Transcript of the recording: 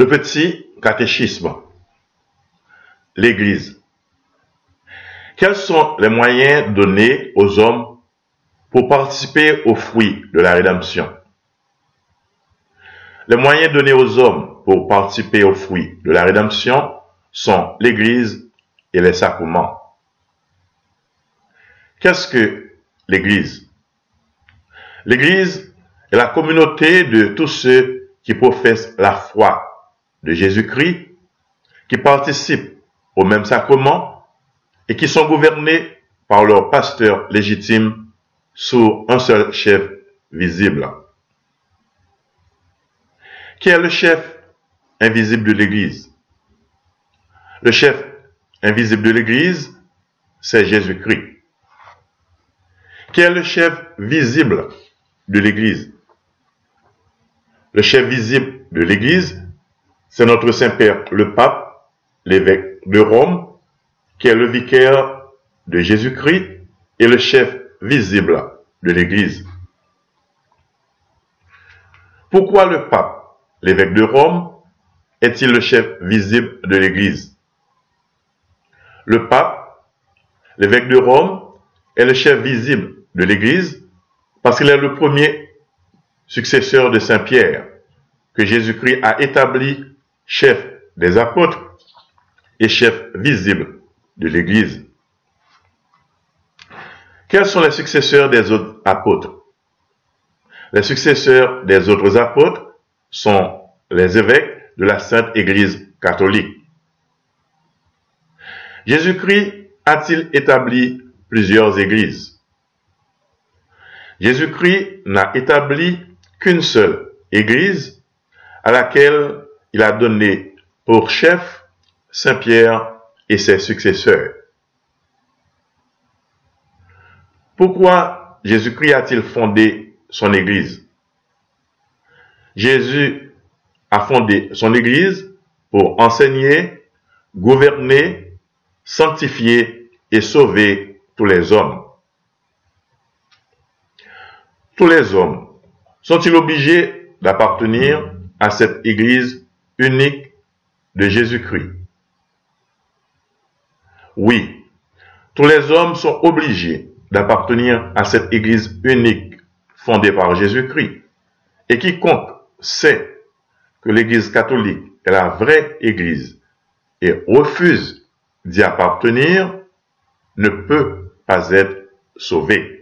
Le petit catéchisme. L'Église. Quels sont les moyens donnés aux hommes pour participer aux fruits de la rédemption? Les moyens donnés aux hommes pour participer aux fruits de la rédemption sont l'Église et les sacrements. Qu'est-ce que l'Église? L'Église est la communauté de tous ceux qui professent la foi de Jésus-Christ, qui participent au même sacrement et qui sont gouvernés par leur pasteur légitime sous un seul chef visible. Qui est le chef invisible de l'Église? Le chef invisible de l'Église, c'est Jésus-Christ. Qui est le chef visible de l'Église? Le chef visible de l'Église, c'est notre Saint-Père, le pape, l'évêque de Rome, qui est le vicaire de Jésus-Christ et le chef visible de l'Église. Pourquoi le pape, l'évêque de Rome, est-il le chef visible de l'Église? Le pape, l'évêque de Rome, est le chef visible de l'Église parce qu'il est le premier successeur de Saint Pierre que Jésus-Christ a établi chef des apôtres et chef visible de l'Église. Quels sont les successeurs des autres apôtres? Les successeurs des autres apôtres sont les évêques de la Sainte Église catholique. Jésus-Christ a-t-il établi plusieurs églises? Jésus-Christ n'a établi qu'une seule église à laquelle il a donné pour chef Saint-Pierre et ses successeurs. Pourquoi Jésus-Christ a-t-il fondé son Église? Jésus a fondé son Église pour enseigner, gouverner, sanctifier et sauver tous les hommes. Tous les hommes sont-ils obligés d'appartenir à cette Église unique de Jésus-Christ. Oui, tous les hommes sont obligés d'appartenir à cette Église unique fondée par Jésus-Christ. Et quiconque sait que l'Église catholique est la vraie Église et refuse d'y appartenir ne peut pas être sauvé.